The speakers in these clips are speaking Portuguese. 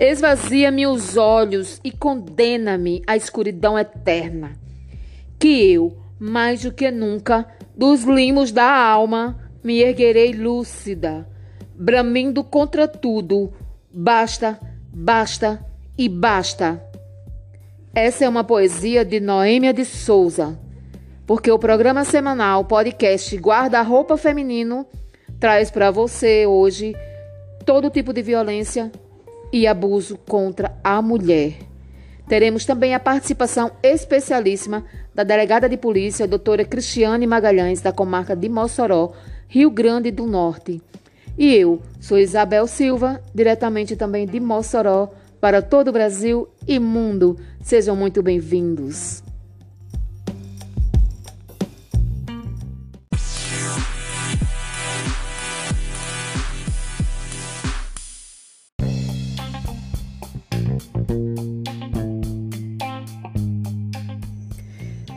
Esvazia-me os olhos e condena-me à escuridão eterna. Que eu, mais do que nunca, dos limos da alma, me erguerei lúcida, bramindo contra tudo. Basta, basta e basta. Essa é uma poesia de Noêmia de Souza, porque o programa semanal podcast Guarda-Roupa Feminino traz para você hoje todo tipo de violência e abuso contra a mulher. Teremos também a participação especialíssima da delegada de polícia, doutora Cristiane Magalhães, da comarca de Mossoró, Rio Grande do Norte. E eu sou Isabel Silva, diretamente também de Mossoró, para todo o Brasil e mundo. Sejam muito bem-vindos.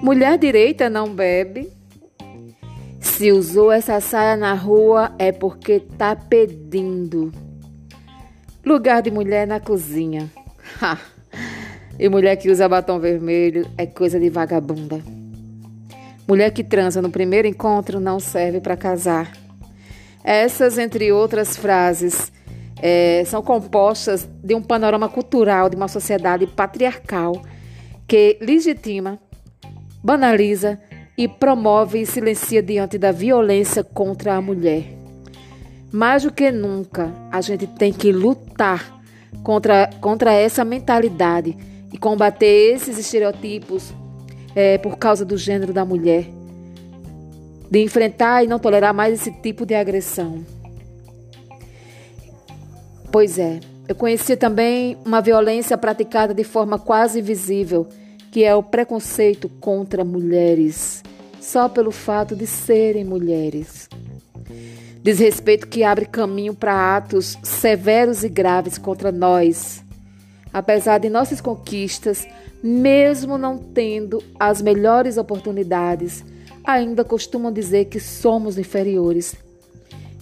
Mulher direita não bebe. Se usou essa saia na rua é porque tá pedindo. Lugar de mulher na cozinha. Ha. E mulher que usa batom vermelho é coisa de vagabunda. Mulher que transa no primeiro encontro não serve para casar. Essas, entre outras frases, é, são compostas de um panorama cultural de uma sociedade patriarcal que legitima banaliza e promove e silencia diante da violência contra a mulher. Mais do que nunca, a gente tem que lutar contra, contra essa mentalidade e combater esses estereotipos é, por causa do gênero da mulher. De enfrentar e não tolerar mais esse tipo de agressão. Pois é, eu conheci também uma violência praticada de forma quase invisível que é o preconceito contra mulheres, só pelo fato de serem mulheres. Desrespeito que abre caminho para atos severos e graves contra nós. Apesar de nossas conquistas, mesmo não tendo as melhores oportunidades, ainda costumam dizer que somos inferiores.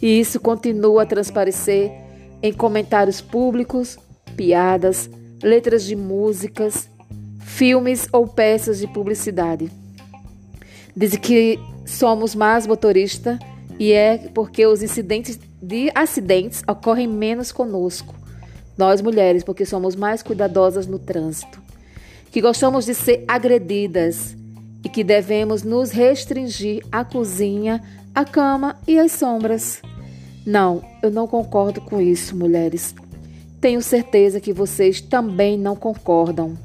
E isso continua a transparecer em comentários públicos, piadas, letras de músicas, filmes ou peças de publicidade. Diz que somos mais motorista e é porque os incidentes de acidentes ocorrem menos conosco. Nós mulheres, porque somos mais cuidadosas no trânsito. Que gostamos de ser agredidas e que devemos nos restringir à cozinha, à cama e às sombras. Não, eu não concordo com isso, mulheres. Tenho certeza que vocês também não concordam.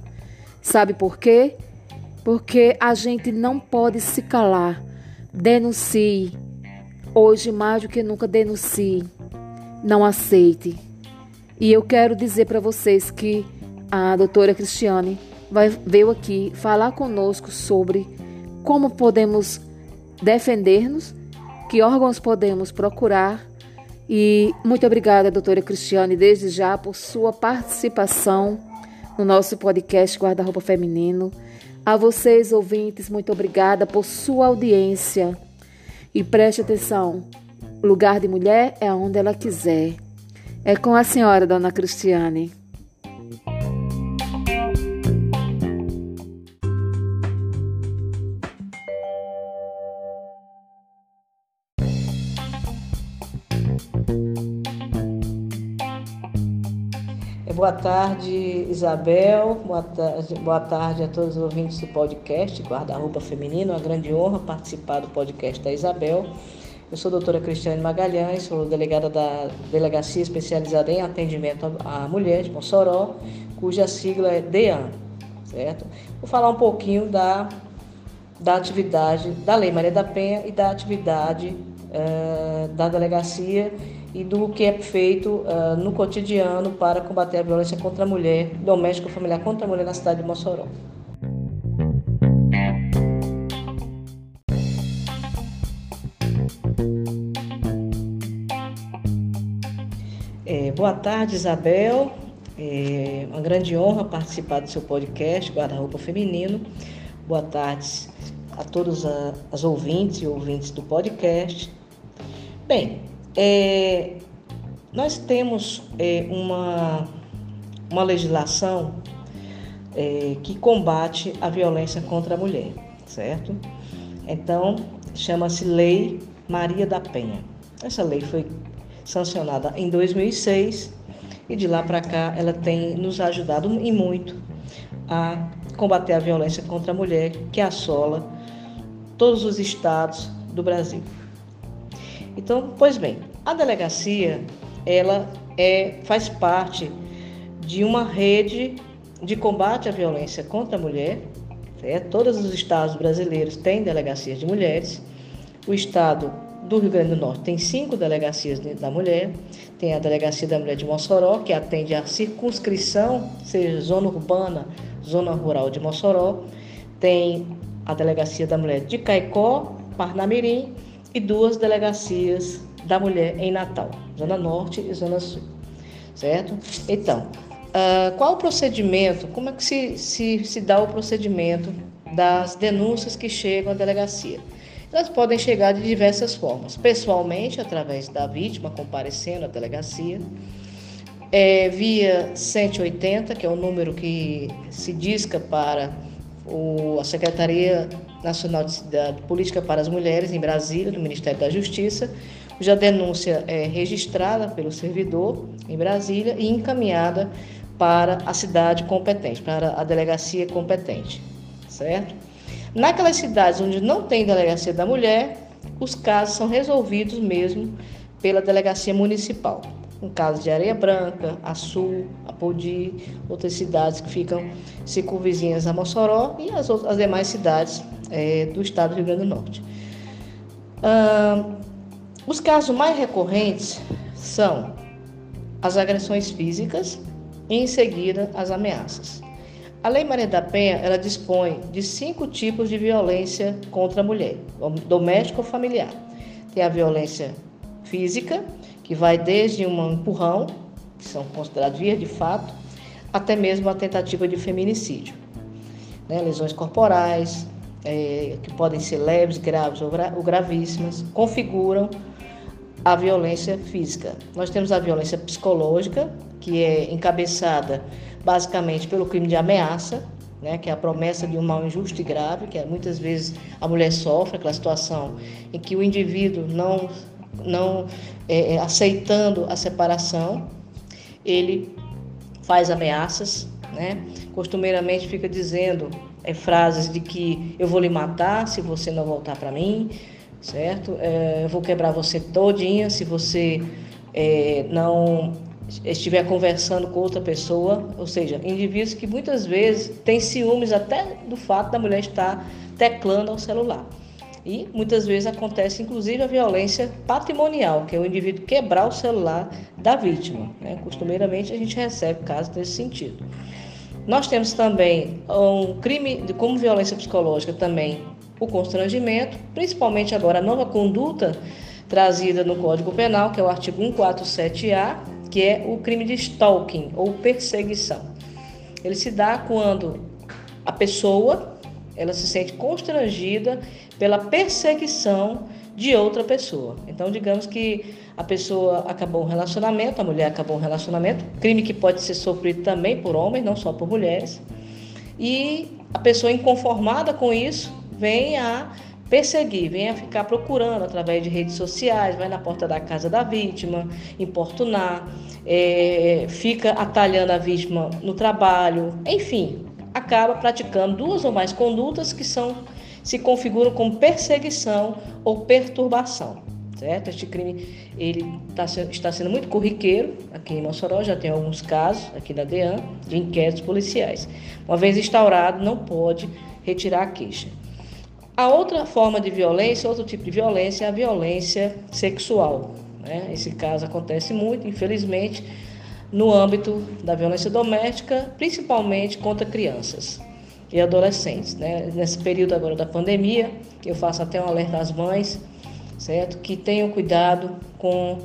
Sabe por quê? Porque a gente não pode se calar. Denuncie. Hoje, mais do que nunca, denuncie. Não aceite. E eu quero dizer para vocês que a doutora Cristiane vai, veio aqui falar conosco sobre como podemos defender-nos, que órgãos podemos procurar. E muito obrigada, doutora Cristiane, desde já por sua participação no nosso podcast Guarda-Roupa Feminino. A vocês, ouvintes, muito obrigada por sua audiência. E preste atenção: lugar de mulher é onde ela quiser. É com a senhora, dona Cristiane. Boa tarde, Isabel. Boa tarde, boa tarde a todos os ouvintes do podcast Guarda-Roupa Feminino. Uma grande honra participar do podcast da Isabel. Eu sou a doutora Cristiane Magalhães, sou delegada da Delegacia Especializada em Atendimento à Mulher de Mossoró, cuja sigla é DEAN, certo? Vou falar um pouquinho da, da atividade da Lei Maria da Penha e da atividade uh, da delegacia e do que é feito uh, no cotidiano para combater a violência contra a mulher, doméstica familiar contra a mulher na cidade de Mossoró. É, boa tarde, Isabel. É uma grande honra participar do seu podcast Guarda-Roupa Feminino. Boa tarde a todos as ouvintes e ouvintes do podcast. Bem, é, nós temos é, uma, uma legislação é, que combate a violência contra a mulher, certo? Então, chama-se Lei Maria da Penha. Essa lei foi sancionada em 2006 e de lá para cá ela tem nos ajudado e muito a combater a violência contra a mulher que assola todos os estados do Brasil. Então, pois bem, a delegacia ela é, faz parte de uma rede de combate à violência contra a mulher. É, todos os estados brasileiros têm delegacias de mulheres. O estado do Rio Grande do Norte tem cinco delegacias da mulher. Tem a Delegacia da Mulher de Mossoró, que atende à circunscrição, seja zona urbana, zona rural de Mossoró. Tem a Delegacia da Mulher de Caicó, Parnamirim e duas delegacias da mulher em Natal, Zona Norte e Zona Sul. Certo? Então, uh, qual o procedimento, como é que se, se, se dá o procedimento das denúncias que chegam à delegacia? Elas podem chegar de diversas formas. Pessoalmente, através da vítima comparecendo à delegacia, é, via 180, que é o número que se disca para o, a Secretaria Nacional de, de Política para as Mulheres em Brasília, do Ministério da Justiça, cuja denúncia é registrada pelo servidor em Brasília e encaminhada para a cidade competente, para a delegacia competente, certo? Naquelas cidades onde não tem delegacia da mulher, os casos são resolvidos mesmo pela delegacia municipal. No caso de Areia Branca, Açu, Apodi, outras cidades que ficam circunvizinhas a Mossoró e as, outras, as demais cidades é, do estado do Rio Grande do Norte. Ah, os casos mais recorrentes são as agressões físicas e, em seguida, as ameaças. A Lei Maria da Penha ela dispõe de cinco tipos de violência contra a mulher, doméstica ou familiar. Tem a violência física, que vai desde um empurrão, que são considerados vias de fato, até mesmo a tentativa de feminicídio. Né? Lesões corporais, é, que podem ser leves, graves ou, gra ou gravíssimas, configuram a violência física. Nós temos a violência psicológica, que é encabeçada basicamente pelo crime de ameaça, né, que é a promessa de um mal injusto e grave, que é, muitas vezes a mulher sofre aquela situação em que o indivíduo não, não é, é, aceitando a separação, ele faz ameaças, né? costumeiramente fica dizendo é, frases de que eu vou lhe matar se você não voltar para mim, certo? É, eu vou quebrar você todinha se você é, não estiver conversando com outra pessoa, ou seja, indivíduos que muitas vezes têm ciúmes até do fato da mulher estar teclando ao celular. E muitas vezes acontece inclusive a violência patrimonial, que é o indivíduo quebrar o celular da vítima. Né? Costumeiramente a gente recebe casos nesse sentido. Nós temos também um crime de, como violência psicológica também o constrangimento, principalmente agora a nova conduta trazida no Código Penal, que é o artigo 147A, que é o crime de stalking ou perseguição. Ele se dá quando a pessoa ela se sente constrangida pela perseguição de outra pessoa. Então, digamos que a pessoa acabou um relacionamento, a mulher acabou um relacionamento, crime que pode ser sofrido também por homens, não só por mulheres, e a pessoa inconformada com isso vem a perseguir, venha ficar procurando através de redes sociais, vai na porta da casa da vítima, importunar, é, fica atalhando a vítima no trabalho, enfim, acaba praticando duas ou mais condutas que são se configuram como perseguição ou perturbação. Certo? Este crime ele tá, está sendo muito corriqueiro aqui em Mossoró, já tem alguns casos aqui da DEAN de inquéritos policiais. Uma vez instaurado, não pode retirar a queixa. A outra forma de violência, outro tipo de violência, é a violência sexual. Né? Esse caso acontece muito, infelizmente, no âmbito da violência doméstica, principalmente contra crianças e adolescentes. Né? Nesse período agora da pandemia, eu faço até um alerta às mães, certo? Que tenham cuidado com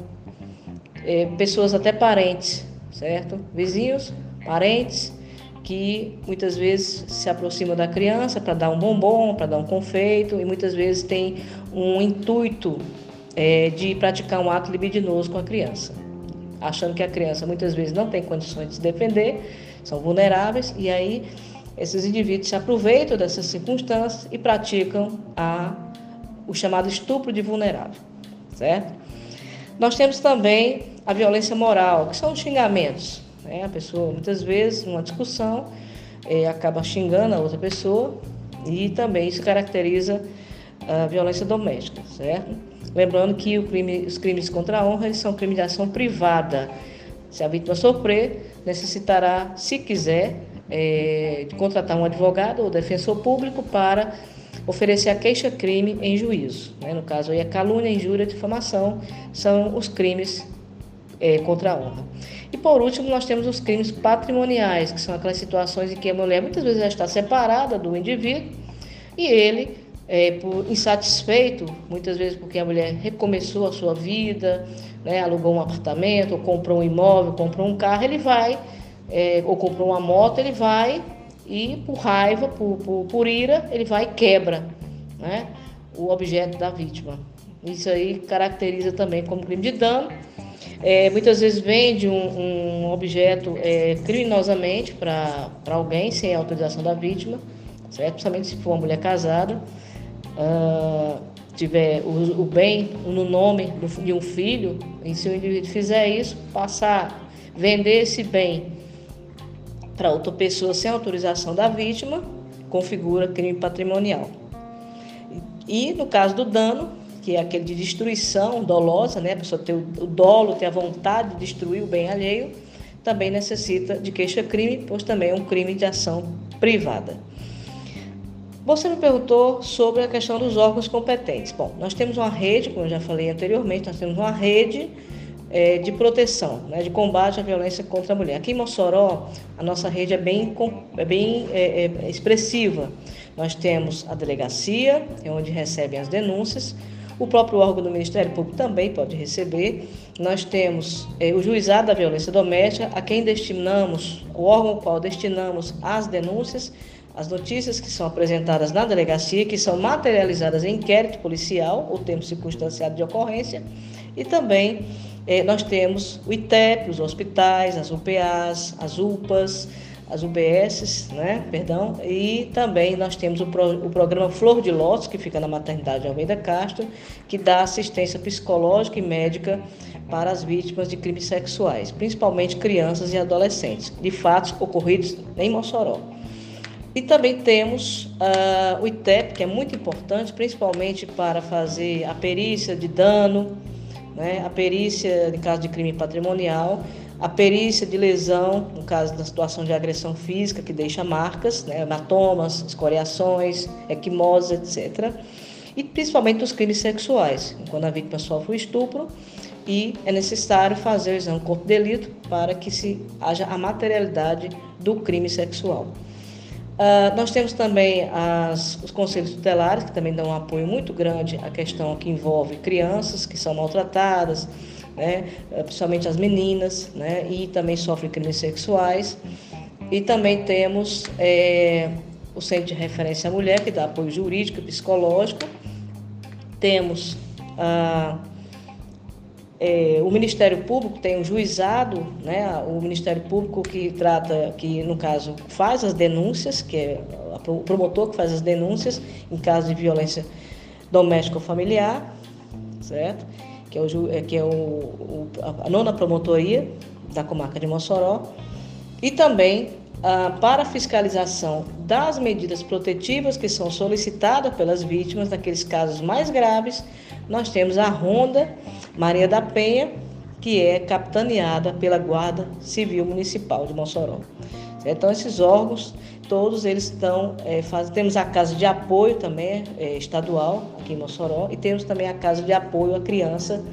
é, pessoas até parentes, certo? Vizinhos, parentes, que muitas vezes se aproxima da criança para dar um bombom, para dar um confeito e muitas vezes tem um intuito é, de praticar um ato libidinoso com a criança. Achando que a criança muitas vezes não tem condições de se defender, são vulneráveis, e aí esses indivíduos se aproveitam dessas circunstâncias e praticam a, o chamado estupro de vulnerável, certo? Nós temos também a violência moral, que são os xingamentos. Né? A pessoa, muitas vezes, numa discussão, é, acaba xingando a outra pessoa e também isso caracteriza a violência doméstica, certo? Lembrando que crime, os crimes contra a honra são crimes de ação privada. Se a vítima sofrer, necessitará, se quiser, é, de contratar um advogado ou defensor público para oferecer a queixa-crime em juízo. Né? No caso, aí, a calúnia, a injúria, a difamação são os crimes é, contra a honra. E por último, nós temos os crimes patrimoniais, que são aquelas situações em que a mulher muitas vezes já está separada do indivíduo e ele, é, por insatisfeito, muitas vezes porque a mulher recomeçou a sua vida, né, alugou um apartamento, ou comprou um imóvel, comprou um carro, ele vai, é, ou comprou uma moto, ele vai e por raiva, por, por, por ira, ele vai e quebra né, o objeto da vítima. Isso aí caracteriza também como crime de dano é, muitas vezes vende um, um objeto é, criminosamente para alguém sem autorização da vítima, certo? principalmente se for uma mulher casada, uh, tiver o, o, bem no nome de um filho, e se o indivíduo fizer isso, passar, vender esse bem para outra pessoa sem autorização da vítima, configura crime patrimonial. E no caso do dano, que é aquele de destruição dolosa, né? a pessoa ter o dolo, ter a vontade de destruir o bem alheio, também necessita de queixa-crime, pois também é um crime de ação privada. Você me perguntou sobre a questão dos órgãos competentes. Bom, nós temos uma rede, como eu já falei anteriormente, nós temos uma rede é, de proteção, né, de combate à violência contra a mulher. Aqui em Mossoró, a nossa rede é bem, é bem é, é, expressiva. Nós temos a delegacia, é onde recebem as denúncias, o próprio órgão do Ministério Público também pode receber. Nós temos é, o juizado da violência doméstica, a quem destinamos, o órgão ao qual destinamos as denúncias, as notícias que são apresentadas na delegacia, que são materializadas em inquérito policial, ou termo circunstanciado de ocorrência, e também é, nós temos o ITEP, os hospitais, as UPAs, as UPAs, as UBSs, né, perdão, e também nós temos o, pro, o programa Flor de Lótus, que fica na maternidade Almeida Castro, que dá assistência psicológica e médica para as vítimas de crimes sexuais, principalmente crianças e adolescentes, de fatos ocorridos em Mossoró. E também temos uh, o ITEP, que é muito importante, principalmente para fazer a perícia de dano, né, a perícia em caso de crime patrimonial, a perícia de lesão, no caso da situação de agressão física, que deixa marcas, né, hematomas, escoriações, equimose, etc. E principalmente os crimes sexuais, quando a vítima sofre o estupro e é necessário fazer o exame corpo de delito para que se haja a materialidade do crime sexual. Uh, nós temos também as, os conselhos tutelares, que também dão um apoio muito grande à questão que envolve crianças que são maltratadas, né, eh, principalmente as meninas, né, e também sofrem crimes sexuais. E também temos é, o Centro de Referência à Mulher, que dá apoio jurídico e psicológico. Temos a, é, o Ministério Público, tem o juizado, né, o Ministério Público que trata, que no caso faz as denúncias, que é o promotor que faz as denúncias em caso de violência doméstica ou familiar, certo? que é, o, é, que é o, o, a nona promotoria da comarca de Mossoró, e também ah, para fiscalização das medidas protetivas que são solicitadas pelas vítimas naqueles casos mais graves, nós temos a Ronda Maria da Penha, que é capitaneada pela Guarda Civil Municipal de Mossoró. Então, esses órgãos, todos eles estão, é, temos a casa de apoio também, é, estadual, aqui em Mossoró, e temos também a casa de apoio à criança,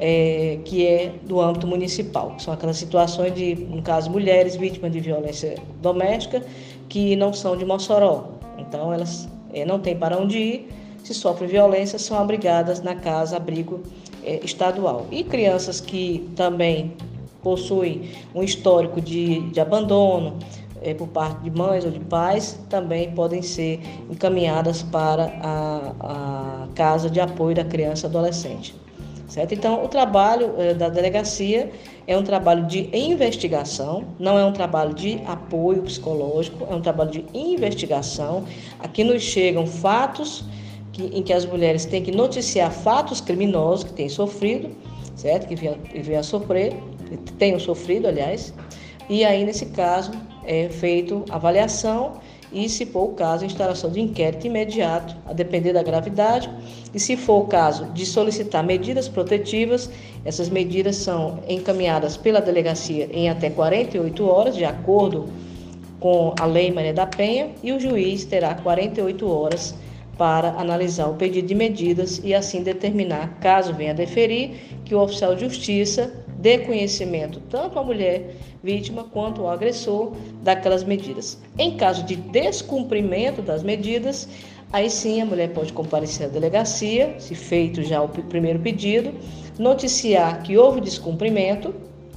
é, que é do âmbito municipal. São aquelas situações de, no caso, mulheres vítimas de violência doméstica que não são de Mossoró. Então, elas não têm para onde ir, se sofrem violência, são abrigadas na casa abrigo é, estadual. E crianças que também possuem um histórico de, de abandono é, por parte de mães ou de pais, também podem ser encaminhadas para a, a casa de apoio da criança e adolescente. certo? Então, o trabalho eh, da delegacia é um trabalho de investigação, não é um trabalho de apoio psicológico, é um trabalho de investigação. Aqui nos chegam fatos que, em que as mulheres têm que noticiar fatos criminosos que têm sofrido, certo? Que venham a sofrer, tenham sofrido, aliás, e aí, nesse caso, é feito avaliação e, se for o caso, instalação de inquérito imediato, a depender da gravidade. E, se for o caso de solicitar medidas protetivas, essas medidas são encaminhadas pela delegacia em até 48 horas, de acordo com a Lei Maria da Penha, e o juiz terá 48 horas para analisar o pedido de medidas e assim determinar, caso venha a deferir, que o oficial de justiça dê conhecimento tanto à mulher vítima quanto ao agressor daquelas medidas. Em caso de descumprimento das medidas, aí sim a mulher pode comparecer à delegacia, se feito já o primeiro pedido, noticiar que houve descumprimento,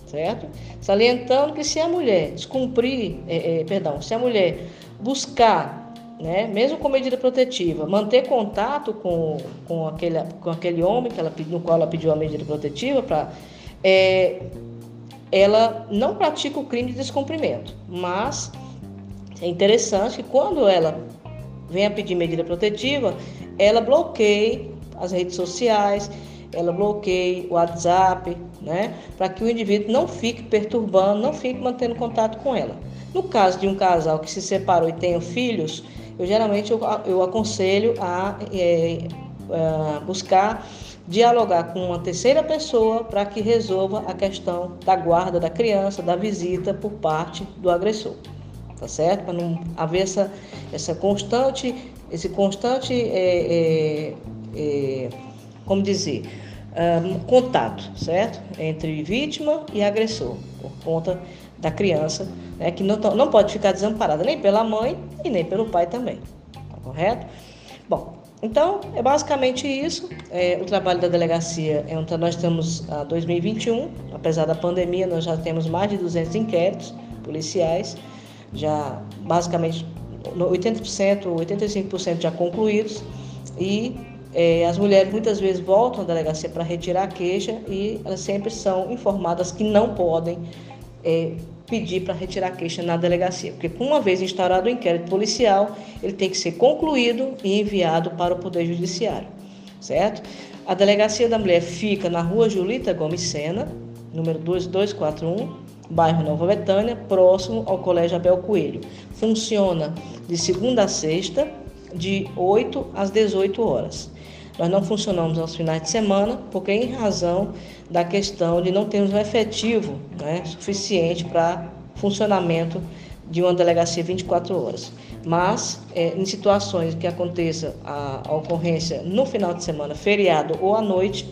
certo? Salientando que se a mulher descumprir, é, é, perdão, se a mulher buscar né, mesmo com medida protetiva, manter contato com, com, aquele, com aquele homem que ela, no qual ela pediu a medida protetiva para é, ela não pratica o crime de descumprimento, mas é interessante que quando ela vem a pedir medida protetiva, ela bloqueie as redes sociais, ela bloqueie o WhatsApp, né, para que o indivíduo não fique perturbando, não fique mantendo contato com ela. No caso de um casal que se separou e tem filhos, eu geralmente eu, eu aconselho a é, é, buscar dialogar com uma terceira pessoa para que resolva a questão da guarda da criança, da visita por parte do agressor. Tá certo? Para não haver essa, essa constante, esse constante, é, é, é, como dizer, um, contato, certo? Entre vítima e agressor, por conta da criança, né, que não, não pode ficar desamparada nem pela mãe e nem pelo pai também. Tá correto? Bom, então, é basicamente isso. É, o trabalho da delegacia é um, nós estamos a 2021, apesar da pandemia, nós já temos mais de 200 inquéritos policiais, já basicamente 80%, 85% já concluídos e é, as mulheres muitas vezes voltam à delegacia para retirar a queixa e elas sempre são informadas que não podem é, pedir para retirar queixa na delegacia, porque uma vez instaurado o inquérito policial, ele tem que ser concluído e enviado para o Poder Judiciário, certo? A delegacia da mulher fica na rua Julita Gomes Sena, número 2241, bairro Nova Betânia, próximo ao Colégio Abel Coelho. Funciona de segunda a sexta, de 8 às 18 horas. Nós não funcionamos aos finais de semana, porque em razão da questão de não termos um efetivo né, suficiente para funcionamento de uma delegacia 24 horas. Mas, é, em situações que aconteça a, a, ocorrência no final de semana, feriado ou à noite,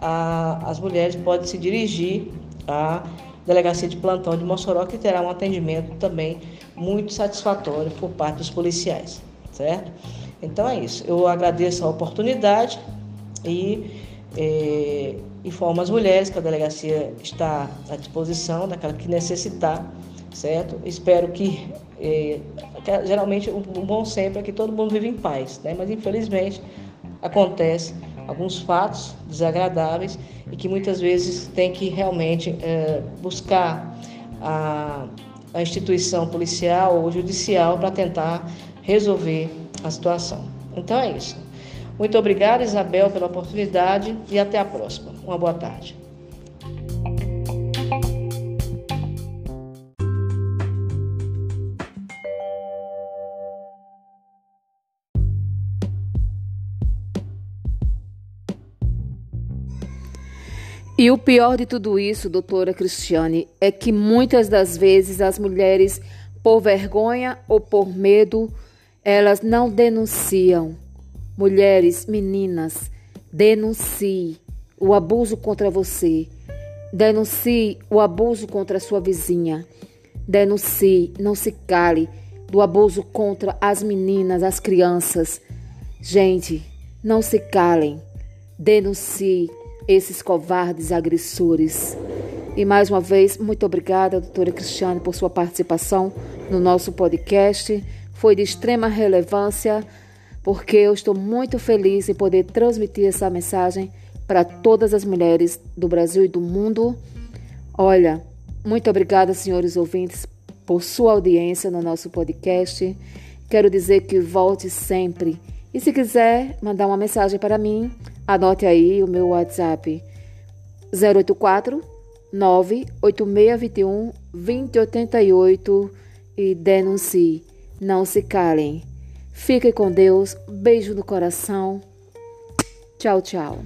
a, as mulheres podem se dirigir à delegacia de plantão de Mossoró, que terá um atendimento também muito satisfatório por parte dos policiais, certo? Então é isso. Eu agradeço a oportunidade e é, informo as mulheres que a delegacia está à disposição daquela que necessitar, certo? Espero que, é, que geralmente o, bom sempre é que todo mundo vive em paz, né? Mas infelizmente acontece alguns fatos desagradáveis e que muitas vezes tem que realmente é, buscar a, a instituição policial ou judicial para tentar resolver a situação. Então é isso. Muito obrigada, Isabel, pela oportunidade e até a próxima. Uma boa tarde. E o pior de tudo isso, doutora Cristiane, é que muitas das vezes as mulheres, por vergonha ou por medo, elas não denunciam. Mulheres, meninas, denuncie o abuso contra você. Denuncie o abuso contra a sua vizinha. Denuncie, não se cale do abuso contra as meninas, as crianças. Gente, não se calem. Denuncie esses covardes agressores. E mais uma vez, muito obrigada, doutora Cristiane, por sua participação no nosso podcast foi de extrema relevância, porque eu estou muito feliz em poder transmitir essa mensagem para todas as mulheres do Brasil e do mundo. Olha, muito obrigada, senhores ouvintes, por sua audiência no nosso podcast. Quero dizer que volte sempre. E se quiser mandar uma mensagem para mim, anote aí o meu WhatsApp 084 98621 2088 e denuncie. Não se calem. Fiquem com Deus. Beijo no coração. Tchau, tchau.